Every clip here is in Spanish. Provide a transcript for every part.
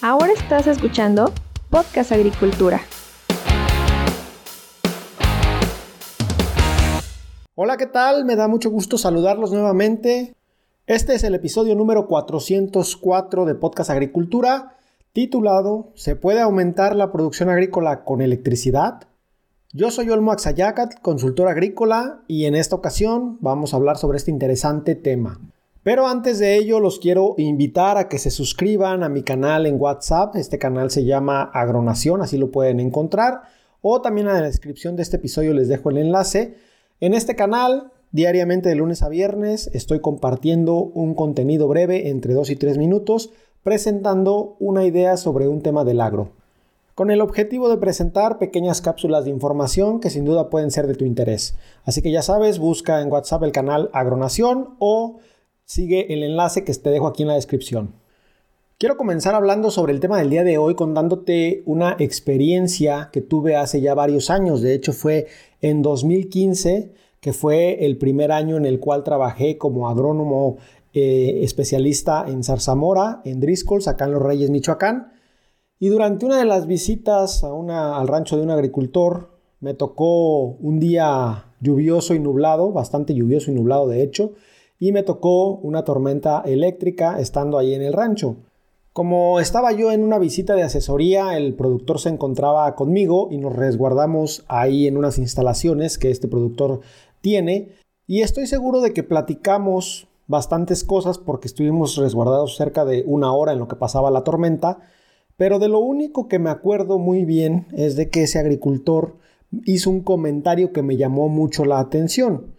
Ahora estás escuchando Podcast Agricultura. Hola, ¿qué tal? Me da mucho gusto saludarlos nuevamente. Este es el episodio número 404 de Podcast Agricultura, titulado ¿Se puede aumentar la producción agrícola con electricidad? Yo soy Olmo Axayacat, consultor agrícola, y en esta ocasión vamos a hablar sobre este interesante tema. Pero antes de ello los quiero invitar a que se suscriban a mi canal en WhatsApp. Este canal se llama Agronación, así lo pueden encontrar. O también en la descripción de este episodio les dejo el enlace. En este canal, diariamente de lunes a viernes, estoy compartiendo un contenido breve entre 2 y 3 minutos, presentando una idea sobre un tema del agro con el objetivo de presentar pequeñas cápsulas de información que sin duda pueden ser de tu interés. Así que ya sabes, busca en WhatsApp el canal Agronación o sigue el enlace que te dejo aquí en la descripción. Quiero comenzar hablando sobre el tema del día de hoy contándote una experiencia que tuve hace ya varios años. De hecho fue en 2015, que fue el primer año en el cual trabajé como agrónomo eh, especialista en zarzamora, en Driscoll, acá en Los Reyes, Michoacán. Y durante una de las visitas al rancho de un agricultor, me tocó un día lluvioso y nublado, bastante lluvioso y nublado de hecho, y me tocó una tormenta eléctrica estando ahí en el rancho. Como estaba yo en una visita de asesoría, el productor se encontraba conmigo y nos resguardamos ahí en unas instalaciones que este productor tiene. Y estoy seguro de que platicamos bastantes cosas porque estuvimos resguardados cerca de una hora en lo que pasaba la tormenta pero de lo único que me acuerdo muy bien es de que ese agricultor hizo un comentario que me llamó mucho la atención.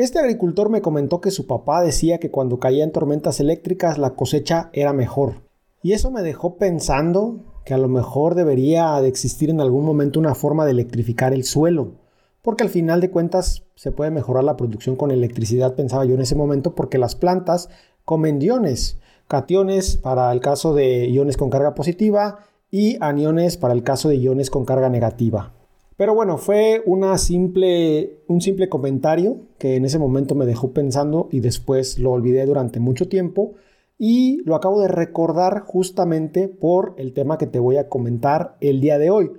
Este agricultor me comentó que su papá decía que cuando caían tormentas eléctricas la cosecha era mejor. Y eso me dejó pensando que a lo mejor debería de existir en algún momento una forma de electrificar el suelo. Porque al final de cuentas se puede mejorar la producción con electricidad, pensaba yo en ese momento, porque las plantas comen iones cationes para el caso de iones con carga positiva y aniones para el caso de iones con carga negativa. Pero bueno, fue simple, un simple comentario que en ese momento me dejó pensando y después lo olvidé durante mucho tiempo y lo acabo de recordar justamente por el tema que te voy a comentar el día de hoy.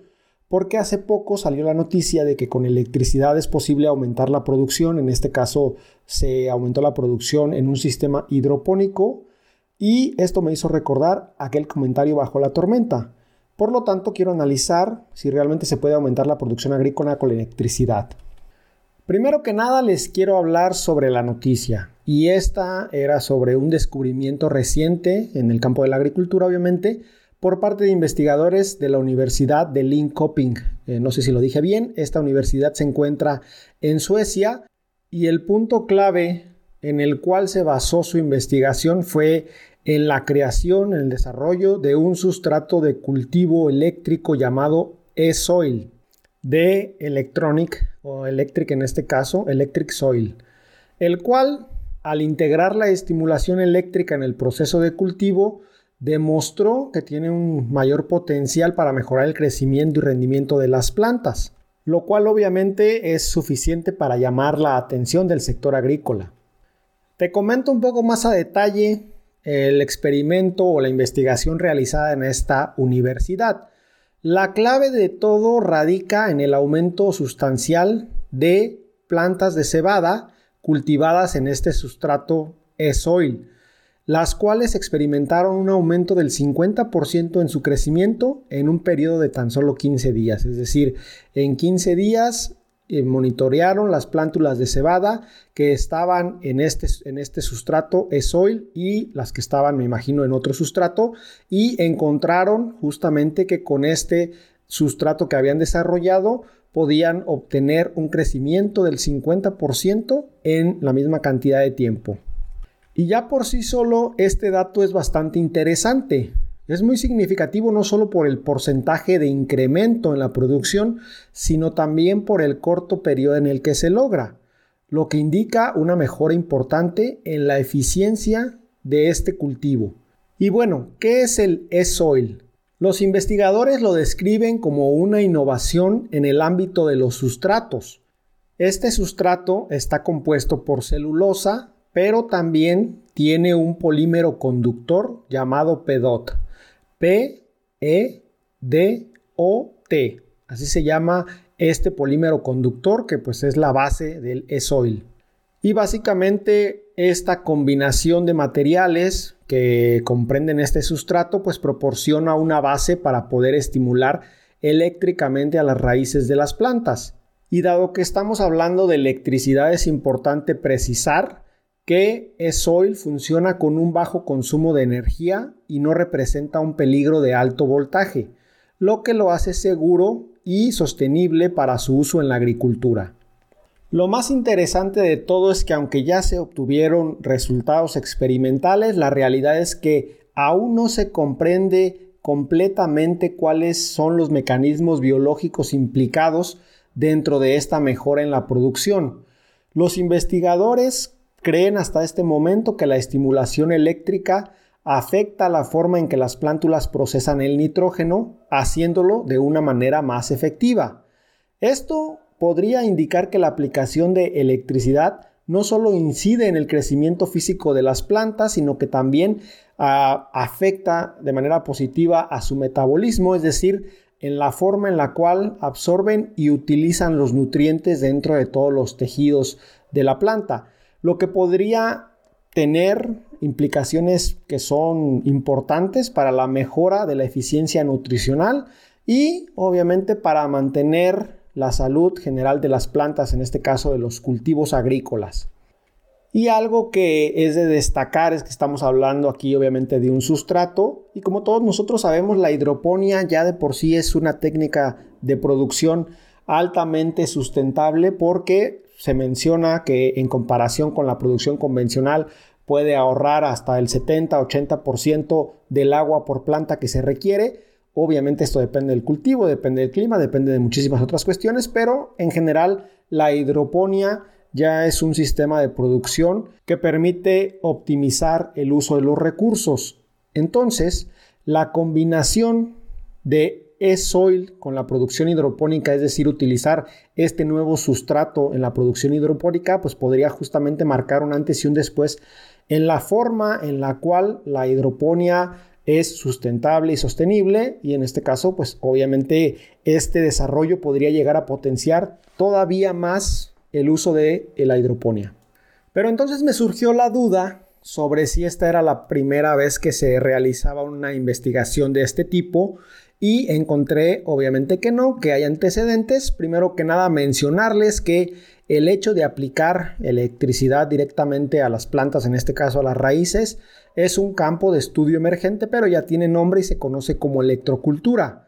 Porque hace poco salió la noticia de que con electricidad es posible aumentar la producción, en este caso se aumentó la producción en un sistema hidropónico y esto me hizo recordar aquel comentario bajo la tormenta. Por lo tanto, quiero analizar si realmente se puede aumentar la producción agrícola con electricidad. Primero que nada les quiero hablar sobre la noticia y esta era sobre un descubrimiento reciente en el campo de la agricultura obviamente por parte de investigadores de la Universidad de Linköping. Eh, no sé si lo dije bien, esta universidad se encuentra en Suecia y el punto clave en el cual se basó su investigación fue en la creación, en el desarrollo de un sustrato de cultivo eléctrico llamado e-soil de Electronic o Electric en este caso, Electric Soil, el cual al integrar la estimulación eléctrica en el proceso de cultivo demostró que tiene un mayor potencial para mejorar el crecimiento y rendimiento de las plantas, lo cual obviamente es suficiente para llamar la atención del sector agrícola. Te comento un poco más a detalle el experimento o la investigación realizada en esta universidad. La clave de todo radica en el aumento sustancial de plantas de cebada cultivadas en este sustrato e-soil, las cuales experimentaron un aumento del 50% en su crecimiento en un periodo de tan solo 15 días. Es decir, en 15 días monitorearon las plántulas de cebada que estaban en este, en este sustrato e-soil y las que estaban, me imagino, en otro sustrato y encontraron justamente que con este sustrato que habían desarrollado podían obtener un crecimiento del 50% en la misma cantidad de tiempo. Y ya por sí solo este dato es bastante interesante, es muy significativo no solo por el porcentaje de incremento en la producción, sino también por el corto periodo en el que se logra, lo que indica una mejora importante en la eficiencia de este cultivo. Y bueno, ¿qué es el e-soil? Los investigadores lo describen como una innovación en el ámbito de los sustratos. Este sustrato está compuesto por celulosa, pero también tiene un polímero conductor llamado PEDOT PEDOT. Así se llama este polímero conductor que pues es la base del E-Soil. Y básicamente esta combinación de materiales que comprenden este sustrato pues proporciona una base para poder estimular eléctricamente a las raíces de las plantas. Y dado que estamos hablando de electricidad es importante precisar que E-Soil funciona con un bajo consumo de energía y no representa un peligro de alto voltaje, lo que lo hace seguro y sostenible para su uso en la agricultura. Lo más interesante de todo es que aunque ya se obtuvieron resultados experimentales, la realidad es que aún no se comprende completamente cuáles son los mecanismos biológicos implicados dentro de esta mejora en la producción. Los investigadores creen hasta este momento que la estimulación eléctrica afecta la forma en que las plántulas procesan el nitrógeno, haciéndolo de una manera más efectiva. Esto podría indicar que la aplicación de electricidad no solo incide en el crecimiento físico de las plantas, sino que también ah, afecta de manera positiva a su metabolismo, es decir, en la forma en la cual absorben y utilizan los nutrientes dentro de todos los tejidos de la planta, lo que podría tener implicaciones que son importantes para la mejora de la eficiencia nutricional y obviamente para mantener la salud general de las plantas, en este caso de los cultivos agrícolas. Y algo que es de destacar es que estamos hablando aquí obviamente de un sustrato y como todos nosotros sabemos la hidroponía ya de por sí es una técnica de producción altamente sustentable porque se menciona que en comparación con la producción convencional puede ahorrar hasta el 70-80% del agua por planta que se requiere. Obviamente esto depende del cultivo, depende del clima, depende de muchísimas otras cuestiones, pero en general la hidroponía ya es un sistema de producción que permite optimizar el uso de los recursos. Entonces, la combinación de e-soil con la producción hidropónica, es decir, utilizar este nuevo sustrato en la producción hidropónica, pues podría justamente marcar un antes y un después en la forma en la cual la hidroponía es sustentable y sostenible y en este caso pues obviamente este desarrollo podría llegar a potenciar todavía más el uso de la hidroponía. Pero entonces me surgió la duda sobre si esta era la primera vez que se realizaba una investigación de este tipo y encontré obviamente que no, que hay antecedentes. Primero que nada mencionarles que el hecho de aplicar electricidad directamente a las plantas, en este caso a las raíces, es un campo de estudio emergente, pero ya tiene nombre y se conoce como electrocultura.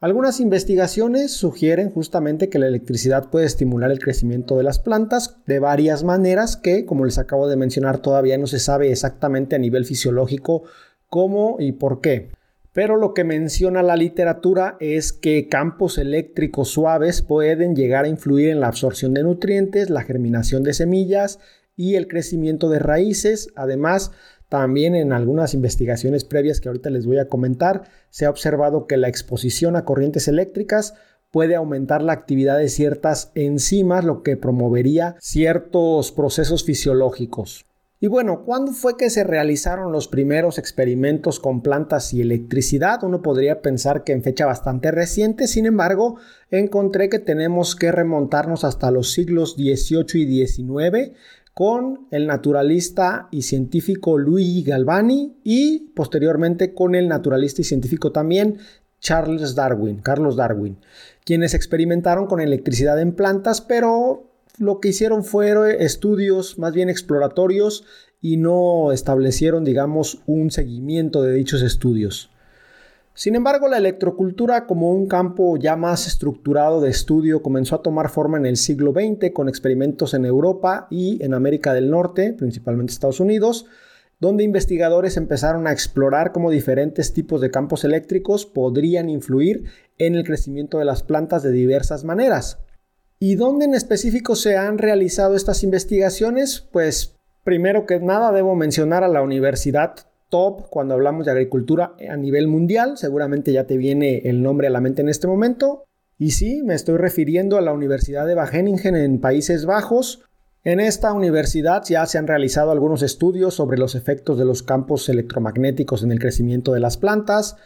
Algunas investigaciones sugieren justamente que la electricidad puede estimular el crecimiento de las plantas de varias maneras que, como les acabo de mencionar, todavía no se sabe exactamente a nivel fisiológico cómo y por qué. Pero lo que menciona la literatura es que campos eléctricos suaves pueden llegar a influir en la absorción de nutrientes, la germinación de semillas y el crecimiento de raíces. Además, también en algunas investigaciones previas que ahorita les voy a comentar, se ha observado que la exposición a corrientes eléctricas puede aumentar la actividad de ciertas enzimas, lo que promovería ciertos procesos fisiológicos. Y bueno, ¿cuándo fue que se realizaron los primeros experimentos con plantas y electricidad? Uno podría pensar que en fecha bastante reciente, sin embargo, encontré que tenemos que remontarnos hasta los siglos XVIII y XIX con el naturalista y científico Luigi Galvani y posteriormente con el naturalista y científico también Charles Darwin, Carlos Darwin, quienes experimentaron con electricidad en plantas, pero lo que hicieron fueron estudios más bien exploratorios y no establecieron, digamos, un seguimiento de dichos estudios. Sin embargo, la electrocultura como un campo ya más estructurado de estudio comenzó a tomar forma en el siglo XX con experimentos en Europa y en América del Norte, principalmente Estados Unidos, donde investigadores empezaron a explorar cómo diferentes tipos de campos eléctricos podrían influir en el crecimiento de las plantas de diversas maneras. ¿Y dónde en específico se han realizado estas investigaciones? Pues primero que nada debo mencionar a la universidad top cuando hablamos de agricultura a nivel mundial. Seguramente ya te viene el nombre a la mente en este momento. Y sí, me estoy refiriendo a la Universidad de Wageningen en Países Bajos. En esta universidad ya se han realizado algunos estudios sobre los efectos de los campos electromagnéticos en el crecimiento de las plantas.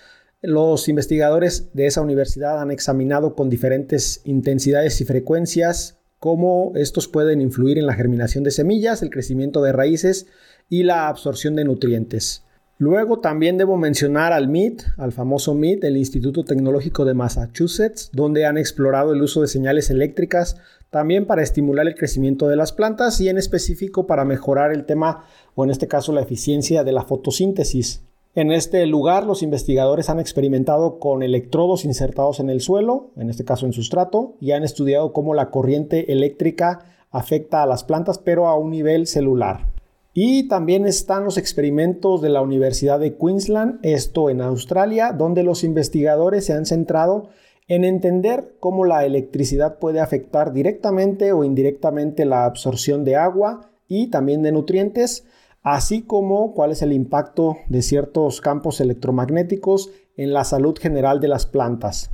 Los investigadores de esa universidad han examinado con diferentes intensidades y frecuencias cómo estos pueden influir en la germinación de semillas, el crecimiento de raíces y la absorción de nutrientes. Luego también debo mencionar al MIT, al famoso MIT, el Instituto Tecnológico de Massachusetts, donde han explorado el uso de señales eléctricas también para estimular el crecimiento de las plantas y en específico para mejorar el tema o en este caso la eficiencia de la fotosíntesis. En este lugar los investigadores han experimentado con electrodos insertados en el suelo, en este caso en sustrato, y han estudiado cómo la corriente eléctrica afecta a las plantas pero a un nivel celular. Y también están los experimentos de la Universidad de Queensland, esto en Australia, donde los investigadores se han centrado en entender cómo la electricidad puede afectar directamente o indirectamente la absorción de agua y también de nutrientes, así como cuál es el impacto de ciertos campos electromagnéticos en la salud general de las plantas.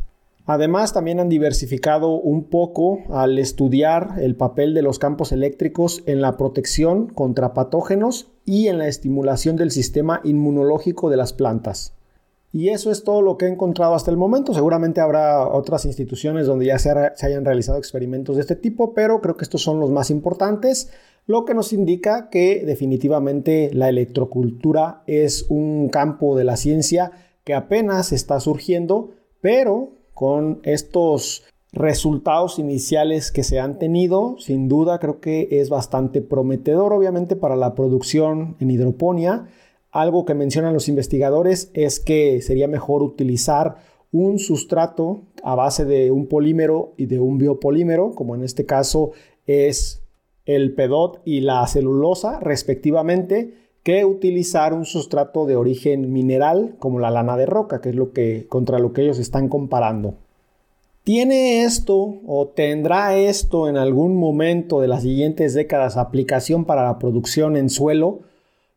Además, también han diversificado un poco al estudiar el papel de los campos eléctricos en la protección contra patógenos y en la estimulación del sistema inmunológico de las plantas. Y eso es todo lo que he encontrado hasta el momento. Seguramente habrá otras instituciones donde ya se, hayan realizado experimentos de este tipo, pero creo que estos son los más importantes, lo que nos indica que definitivamente la electrocultura es un campo de la ciencia que apenas está surgiendo, pero con estos resultados iniciales que se han tenido, sin duda creo que es bastante prometedor, obviamente, para la producción en hidroponía. Algo que mencionan los investigadores es que sería mejor utilizar un sustrato a base de un polímero y de un biopolímero, como en este caso es el pedot y la celulosa, respectivamente, que utilizar un sustrato de origen mineral como la lana de roca, que es lo que contra lo que ellos están comparando. ¿Tiene esto o tendrá esto en algún momento de las siguientes décadas aplicación para la producción en suelo?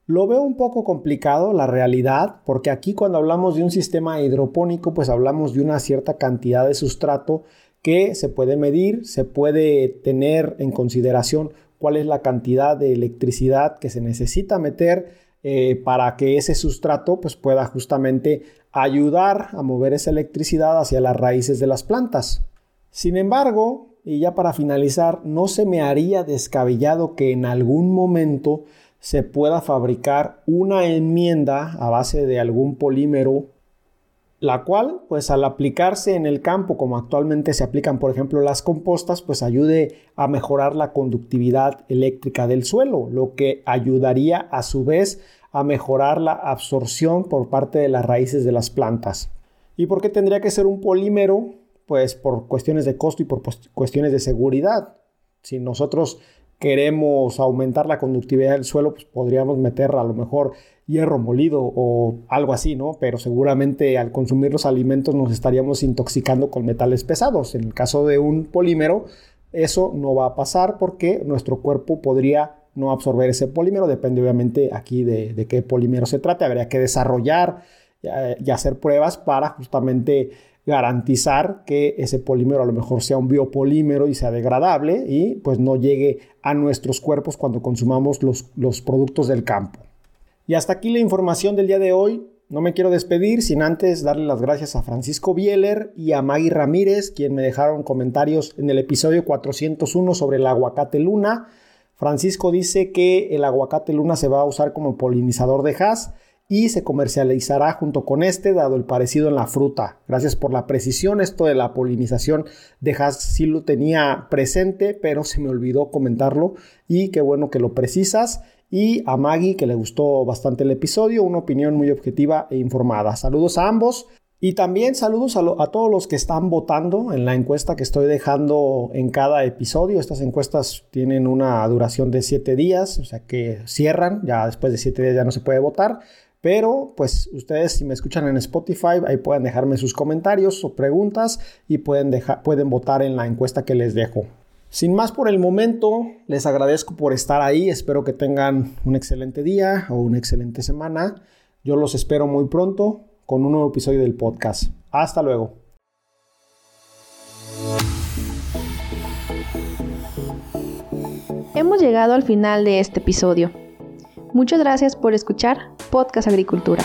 Lo veo un poco complicado, la realidad, porque aquí cuando hablamos de un sistema hidropónico, pues hablamos de una cierta cantidad de sustrato que se puede medir, se puede tener en consideración cuál es la cantidad de electricidad que se necesita meter eh, para que ese sustrato pues, pueda justamente ayudar a mover esa electricidad hacia las raíces de las plantas. Sin embargo, y ya para finalizar, no se me haría descabellado que en algún momento se pueda fabricar una enmienda a base de algún polímero la cual, pues al aplicarse en el campo, como actualmente se aplican, por ejemplo, las compostas, pues ayude a mejorar la conductividad eléctrica del suelo, lo que ayudaría a su vez a mejorar la absorción por parte de las raíces de las plantas. ¿Y por qué tendría que ser un polímero? Pues por cuestiones de costo y por cuestiones de seguridad. Si nosotros queremos aumentar la conductividad del suelo, pues podríamos meter a lo mejor hierro molido o algo así, ¿no? Pero seguramente al consumir los alimentos nos estaríamos intoxicando con metales pesados. En el caso de un polímero, eso no va a pasar porque nuestro cuerpo podría no absorber ese polímero, depende obviamente aquí de, qué polímero se trate, habría que desarrollar eh, y hacer pruebas para justamente garantizar que ese polímero a lo mejor sea un biopolímero y sea degradable y pues no llegue a nuestros cuerpos cuando consumamos los, los productos del campo. Y hasta aquí la información del día de hoy. No me quiero despedir sin antes darle las gracias a Francisco Bieler y a Maggie Ramírez, quien me dejaron comentarios en el episodio 401 sobre el aguacate luna. Francisco dice que el aguacate luna se va a usar como polinizador de Hass y se comercializará junto con este, dado el parecido en la fruta. Gracias por la precisión. Esto de la polinización de Hass sí lo tenía presente, pero se me olvidó comentarlo y qué bueno que lo precisas y a Maggie, que le gustó bastante el episodio, una opinión muy objetiva e informada. Saludos a ambos. Y también saludos a, todos los que están votando en la encuesta que estoy dejando en cada episodio. Estas encuestas tienen una duración de 7 días, o sea que cierran, ya después de 7 días ya no se puede votar. Pero pues ustedes si me escuchan en Spotify, ahí pueden dejarme sus comentarios o preguntas y pueden, dejar, pueden votar en la encuesta que les dejo. Sin más por el momento, les agradezco por estar ahí. Espero que tengan un excelente día o una excelente semana. Yo los espero muy pronto con un nuevo episodio del podcast. Hasta luego. Hemos llegado al final de este episodio. Muchas gracias por escuchar Podcast Agricultura.